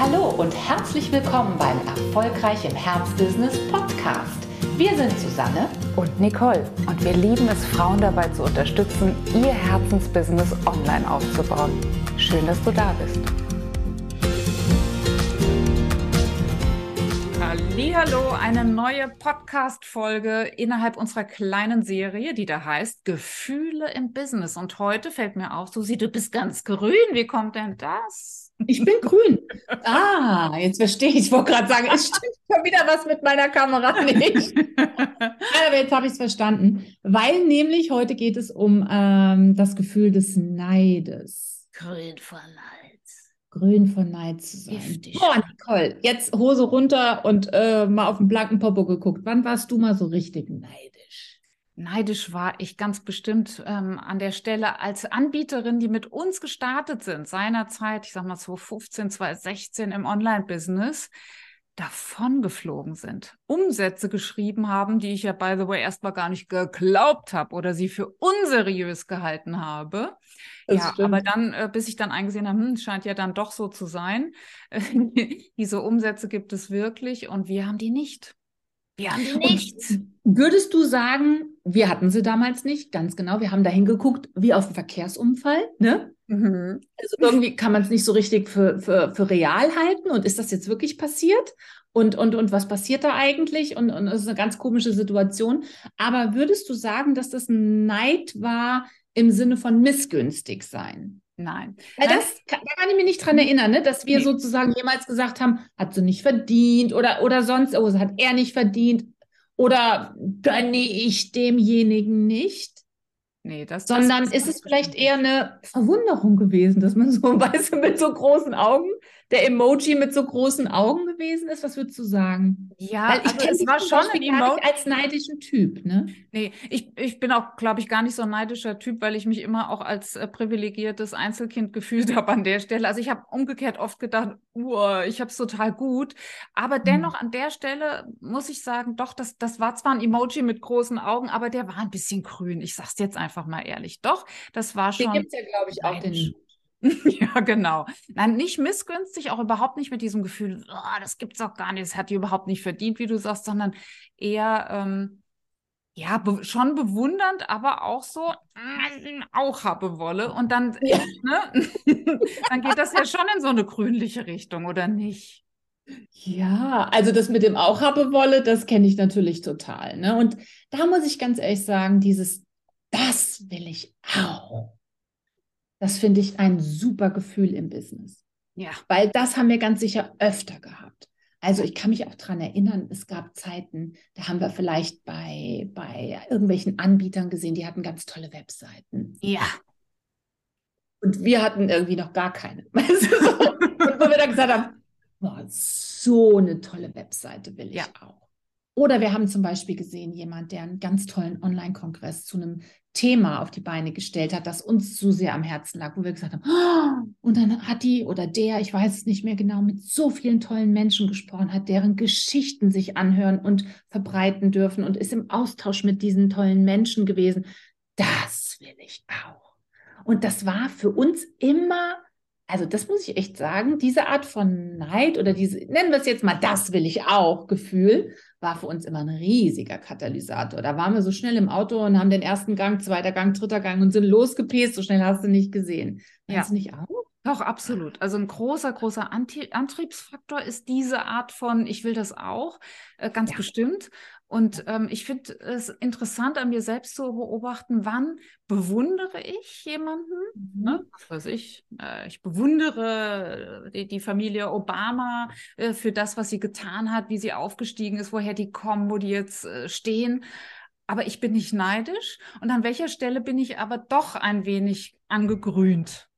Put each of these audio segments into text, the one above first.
Hallo und herzlich willkommen beim Erfolgreich im Herzbusiness Podcast. Wir sind Susanne und Nicole und wir lieben es, Frauen dabei zu unterstützen, ihr Herzensbusiness online aufzubauen. Schön, dass du da bist. Hallo, eine neue Podcast-Folge innerhalb unserer kleinen Serie, die da heißt Gefühle im Business. Und heute fällt mir auf, Susi, du bist ganz grün. Wie kommt denn das? Ich bin grün. Ah, jetzt verstehe ich. Ich wollte gerade sagen, es stimmt schon wieder was mit meiner Kamera nicht. Aber jetzt habe ich es verstanden. Weil nämlich heute geht es um ähm, das Gefühl des Neides. Grün vor Neid grün von Neid zu sein. Giftig. Boah, Nicole, jetzt Hose runter und äh, mal auf den blanken Popo geguckt. Wann warst du mal so richtig neidisch? Neidisch war ich ganz bestimmt ähm, an der Stelle als Anbieterin, die mit uns gestartet sind, seinerzeit, ich sag mal 2015, 2016 im Online-Business davon geflogen sind, Umsätze geschrieben haben, die ich ja, by the way, erstmal gar nicht geglaubt habe oder sie für unseriös gehalten habe. Das ja, stimmt. aber dann, äh, bis ich dann eingesehen habe, hm, scheint ja dann doch so zu sein. Diese Umsätze gibt es wirklich und wir haben die nicht. Wir haben die nicht. Würdest du sagen, wir hatten sie damals nicht, ganz genau, wir haben da hingeguckt, wie auf einen Verkehrsunfall, ne? Mhm. Also irgendwie kann man es nicht so richtig für, für, für real halten. Und ist das jetzt wirklich passiert? Und, und, und was passiert da eigentlich? Und, und das ist eine ganz komische Situation. Aber würdest du sagen, dass das ein Neid war im Sinne von missgünstig sein? Nein. Weil das kann, da kann ich mich nicht dran erinnern, ne? dass wir nee. sozusagen jemals gesagt haben, hat sie nicht verdient oder, oder sonst, oh, hat er nicht verdient oder gönne ich demjenigen nicht. Nee, das, Sondern das ist, ist es vielleicht eher eine Verwunderung gewesen, dass man so, weißt du, mit so großen Augen, der Emoji mit so großen Augen gewesen ist? Was würdest du sagen? Ja, Weil ich also es war schon ein Emoji als neidischen Typ, ne? Nee, ich, ich bin auch, glaube ich, gar nicht so ein neidischer Typ, weil ich mich immer auch als äh, privilegiertes Einzelkind gefühlt habe an der Stelle. Also ich habe umgekehrt oft gedacht, uh, ich habe es total gut. Aber mhm. dennoch an der Stelle muss ich sagen, doch, das, das war zwar ein Emoji mit großen Augen, aber der war ein bisschen grün. Ich sag's jetzt einfach mal ehrlich. Doch, das war schon. Den gibt es ja, glaube ich, auch den Ja, genau. Nein, nicht missgünstig, auch überhaupt nicht mit diesem Gefühl, oh, das gibt's auch gar nicht, das hat die überhaupt nicht verdient, wie du sagst, sondern eher ähm, ja be schon bewundernd, aber auch so mm, auch habe wolle und dann ja. ne, dann geht das ja schon in so eine grünliche Richtung oder nicht? Ja, also das mit dem auch habe wolle, das kenne ich natürlich total. Ne? Und da muss ich ganz ehrlich sagen, dieses das will ich auch das finde ich ein super Gefühl im Business. Ja. Weil das haben wir ganz sicher öfter gehabt. Also ich kann mich auch daran erinnern, es gab Zeiten, da haben wir vielleicht bei, bei irgendwelchen Anbietern gesehen, die hatten ganz tolle Webseiten. Ja. Und wir hatten irgendwie noch gar keine. und wo wir dann gesagt haben, boah, so eine tolle Webseite will ich ja. auch. Oder wir haben zum Beispiel gesehen, jemand, der einen ganz tollen Online-Kongress zu einem Thema auf die Beine gestellt hat, das uns so sehr am Herzen lag, wo wir gesagt haben, oh! und dann hat die oder der, ich weiß es nicht mehr genau, mit so vielen tollen Menschen gesprochen, hat deren Geschichten sich anhören und verbreiten dürfen und ist im Austausch mit diesen tollen Menschen gewesen. Das will ich auch. Und das war für uns immer also das muss ich echt sagen, diese Art von Neid oder diese, nennen wir es jetzt mal, das will ich auch, Gefühl, war für uns immer ein riesiger Katalysator. Da waren wir so schnell im Auto und haben den ersten Gang, zweiter Gang, dritter Gang und sind losgepest. So schnell hast du nicht gesehen. Ja. du nicht auch? Doch, absolut. Also ein großer, großer Antriebsfaktor ist diese Art von, ich will das auch, äh, ganz ja. bestimmt. Und ähm, ich finde es interessant, an mir selbst zu beobachten, wann bewundere ich jemanden, mhm. ne? was weiß ich, äh, ich bewundere äh, die, die Familie Obama äh, für das, was sie getan hat, wie sie aufgestiegen ist, woher die kommen, wo die jetzt äh, stehen. Aber ich bin nicht neidisch. Und an welcher Stelle bin ich aber doch ein wenig angegrünt?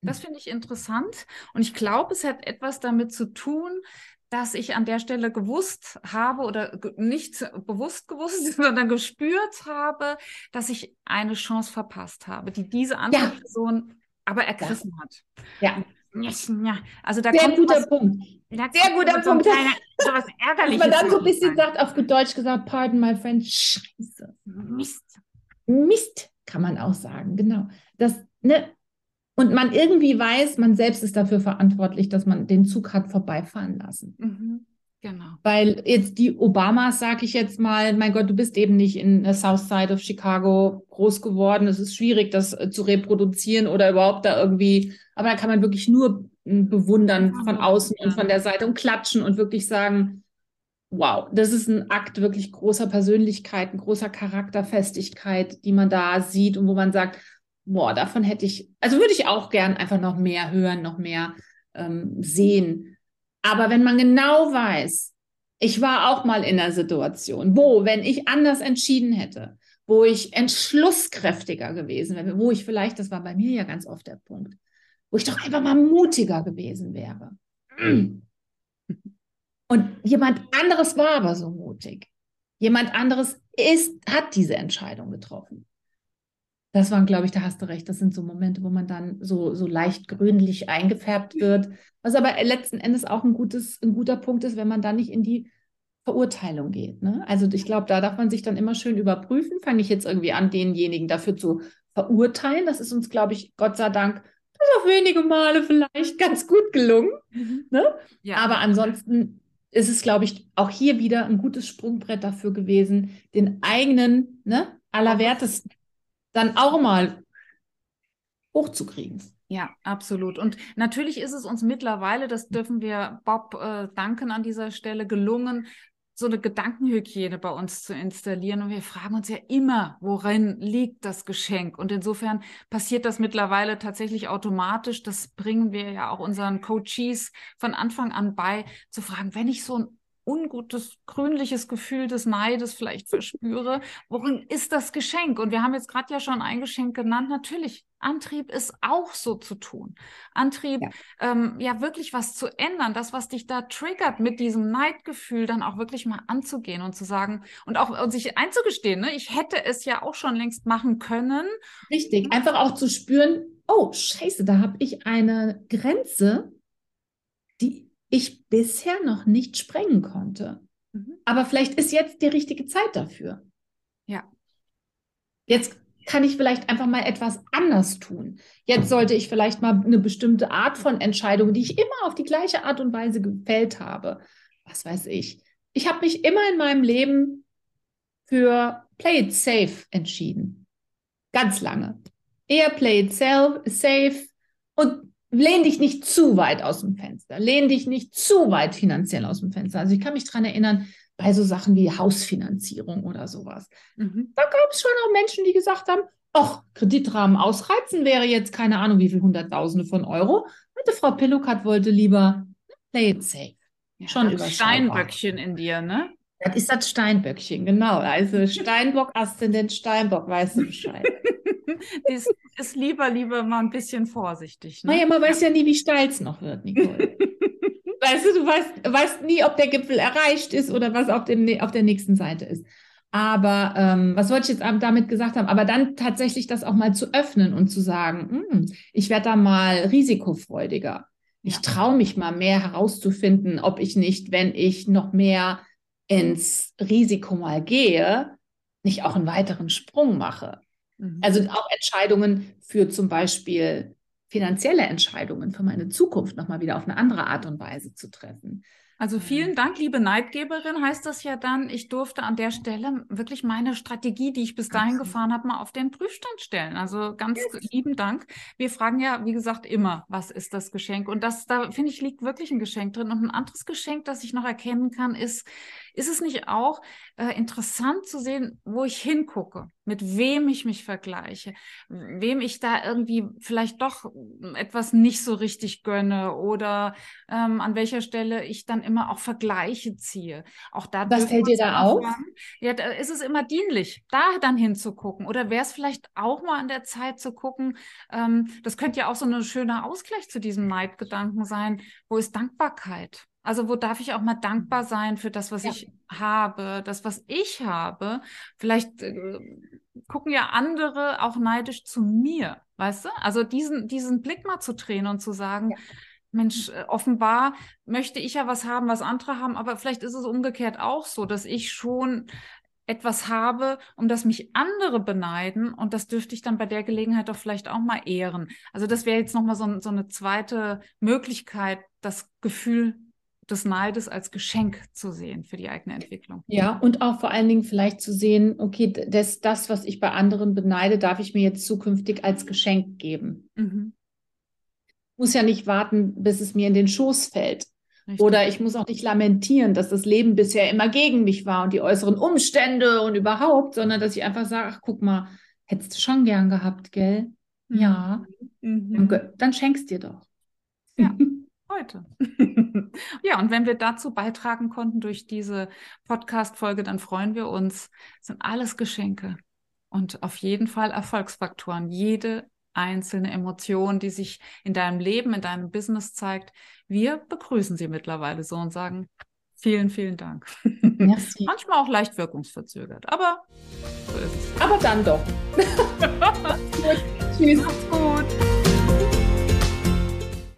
Das hm. finde ich interessant. Und ich glaube, es hat etwas damit zu tun, dass ich an der Stelle gewusst habe oder nicht bewusst gewusst, sondern gespürt habe, dass ich eine Chance verpasst habe, die diese andere ja. Person aber ergriffen ja. hat. Ja. Ja, also da Sehr kommt guter was, Punkt. Sehr guter so Punkt. Kleiner, so was Ärgerliches. Dass man dann so ein bisschen sagt, auf gut Deutsch gesagt, pardon my friend, Scheiße. Mist. Mist, kann man auch sagen, genau. Das, ne, und man irgendwie weiß, man selbst ist dafür verantwortlich, dass man den Zug hat vorbeifahren lassen. Mhm. Genau. Weil jetzt die Obamas, sage ich jetzt mal, mein Gott, du bist eben nicht in der South Side of Chicago groß geworden. Es ist schwierig, das äh, zu reproduzieren oder überhaupt da irgendwie, aber da kann man wirklich nur hm, bewundern ja, von außen ja. und von der Seite und klatschen und wirklich sagen, wow, das ist ein Akt wirklich großer Persönlichkeit, großer Charakterfestigkeit, die man da sieht und wo man sagt, boah, davon hätte ich, also würde ich auch gern einfach noch mehr hören, noch mehr ähm, sehen. Aber wenn man genau weiß, ich war auch mal in einer Situation, wo, wenn ich anders entschieden hätte, wo ich entschlusskräftiger gewesen wäre, wo ich vielleicht, das war bei mir ja ganz oft der Punkt, wo ich doch einfach mal mutiger gewesen wäre. Und jemand anderes war aber so mutig. Jemand anderes ist, hat diese Entscheidung getroffen. Das waren, glaube ich, da hast du recht. Das sind so Momente, wo man dann so, so leicht grünlich eingefärbt wird. Was aber letzten Endes auch ein, gutes, ein guter Punkt ist, wenn man da nicht in die Verurteilung geht. Ne? Also ich glaube, da darf man sich dann immer schön überprüfen. Fange ich jetzt irgendwie an, denjenigen dafür zu verurteilen. Das ist uns, glaube ich, Gott sei Dank bis auf wenige Male vielleicht ganz gut gelungen. Mhm. Ne? Ja. Aber ansonsten ist es, glaube ich, auch hier wieder ein gutes Sprungbrett dafür gewesen, den eigenen, ne, allerwertesten dann auch mal hochzukriegen. Ja, absolut. Und natürlich ist es uns mittlerweile, das dürfen wir Bob äh, danken an dieser Stelle, gelungen, so eine Gedankenhygiene bei uns zu installieren. Und wir fragen uns ja immer, worin liegt das Geschenk? Und insofern passiert das mittlerweile tatsächlich automatisch. Das bringen wir ja auch unseren Coaches von Anfang an bei, zu fragen, wenn ich so ein ungutes, grünliches Gefühl des Neides vielleicht verspüre. Worin ist das Geschenk? Und wir haben jetzt gerade ja schon ein Geschenk genannt. Natürlich, Antrieb ist auch so zu tun. Antrieb, ja. Ähm, ja, wirklich was zu ändern, das, was dich da triggert, mit diesem Neidgefühl dann auch wirklich mal anzugehen und zu sagen und auch und sich einzugestehen, ne? ich hätte es ja auch schon längst machen können. Richtig, einfach auch zu spüren, oh, scheiße, da habe ich eine Grenze, ich bisher noch nicht sprengen konnte. Mhm. Aber vielleicht ist jetzt die richtige Zeit dafür. Ja. Jetzt kann ich vielleicht einfach mal etwas anders tun. Jetzt sollte ich vielleicht mal eine bestimmte Art von Entscheidung, die ich immer auf die gleiche Art und Weise gefällt habe. Was weiß ich. Ich habe mich immer in meinem Leben für Play it safe entschieden. Ganz lange. Eher Play it safe und lehn dich nicht zu weit aus dem Fenster, lehn dich nicht zu weit finanziell aus dem Fenster. Also ich kann mich daran erinnern, bei so Sachen wie Hausfinanzierung oder sowas. Mhm. Da gab es schon auch Menschen, die gesagt haben, ach, Kreditrahmen ausreizen wäre jetzt keine Ahnung, wie viel Hunderttausende von Euro. Und Frau Pillukat wollte lieber play it safe. Ja, schon über Steinböckchen in dir, ne? Das ist das Steinböckchen, genau. Also Steinbock, Aszendent Steinbock, weißt du Bescheid. ist, ist lieber, lieber mal ein bisschen vorsichtig. Ne? Naja, man weiß ja nie, wie steil es noch wird, Nicole. weißt du, du weißt, weißt nie, ob der Gipfel erreicht ist oder was auf, dem, auf der nächsten Seite ist. Aber ähm, was wollte ich jetzt damit gesagt haben? Aber dann tatsächlich das auch mal zu öffnen und zu sagen, hm, ich werde da mal risikofreudiger. Ich traue mich mal mehr herauszufinden, ob ich nicht, wenn ich noch mehr ins Risiko mal gehe, nicht auch einen weiteren Sprung mache. Mhm. Also auch Entscheidungen für zum Beispiel finanzielle Entscheidungen für meine Zukunft nochmal wieder auf eine andere Art und Weise zu treffen. Also vielen Dank, liebe Neidgeberin, heißt das ja dann, ich durfte an der Stelle wirklich meine Strategie, die ich bis dahin gefahren habe, mal auf den Prüfstand stellen. Also ganz yes. lieben Dank. Wir fragen ja, wie gesagt, immer, was ist das Geschenk? Und das, da finde ich, liegt wirklich ein Geschenk drin. Und ein anderes Geschenk, das ich noch erkennen kann, ist, ist es nicht auch äh, interessant zu sehen, wo ich hingucke, mit wem ich mich vergleiche, wem ich da irgendwie vielleicht doch etwas nicht so richtig gönne oder ähm, an welcher Stelle ich dann immer auch Vergleiche ziehe. Auch da Was fällt dir da auf? Ja, da ist es immer dienlich, da dann hinzugucken. Oder wäre es vielleicht auch mal an der Zeit zu gucken, ähm, das könnte ja auch so ein schöner Ausgleich zu diesem Neidgedanken sein, wo ist Dankbarkeit? Also wo darf ich auch mal dankbar sein für das, was ja. ich habe, das, was ich habe. Vielleicht äh, gucken ja andere auch neidisch zu mir, weißt du? Also diesen, diesen Blick mal zu drehen und zu sagen, ja. Mensch, äh, offenbar möchte ich ja was haben, was andere haben, aber vielleicht ist es umgekehrt auch so, dass ich schon etwas habe, um das mich andere beneiden und das dürfte ich dann bei der Gelegenheit doch vielleicht auch mal ehren. Also das wäre jetzt nochmal so, so eine zweite Möglichkeit, das Gefühl des Neides als Geschenk zu sehen für die eigene Entwicklung. Ja, und auch vor allen Dingen vielleicht zu sehen, okay, das, das was ich bei anderen beneide, darf ich mir jetzt zukünftig als Geschenk geben. Mhm. Muss ja nicht warten, bis es mir in den Schoß fällt. Richtig. Oder ich muss auch nicht lamentieren, dass das Leben bisher immer gegen mich war und die äußeren Umstände und überhaupt, sondern dass ich einfach sage, ach guck mal, hättest du schon gern gehabt, gell? Mhm. Ja. Mhm. Dann schenkst dir doch. Ja, heute. ja, und wenn wir dazu beitragen konnten durch diese Podcast-Folge, dann freuen wir uns. Das sind alles Geschenke und auf jeden Fall Erfolgsfaktoren. Jede einzelne Emotion, die sich in deinem Leben, in deinem Business zeigt. Wir begrüßen sie mittlerweile so und sagen vielen, vielen Dank. Merci. Manchmal auch leicht wirkungsverzögert, aber so ist es. Aber dann doch. Tschüss. Macht's gut.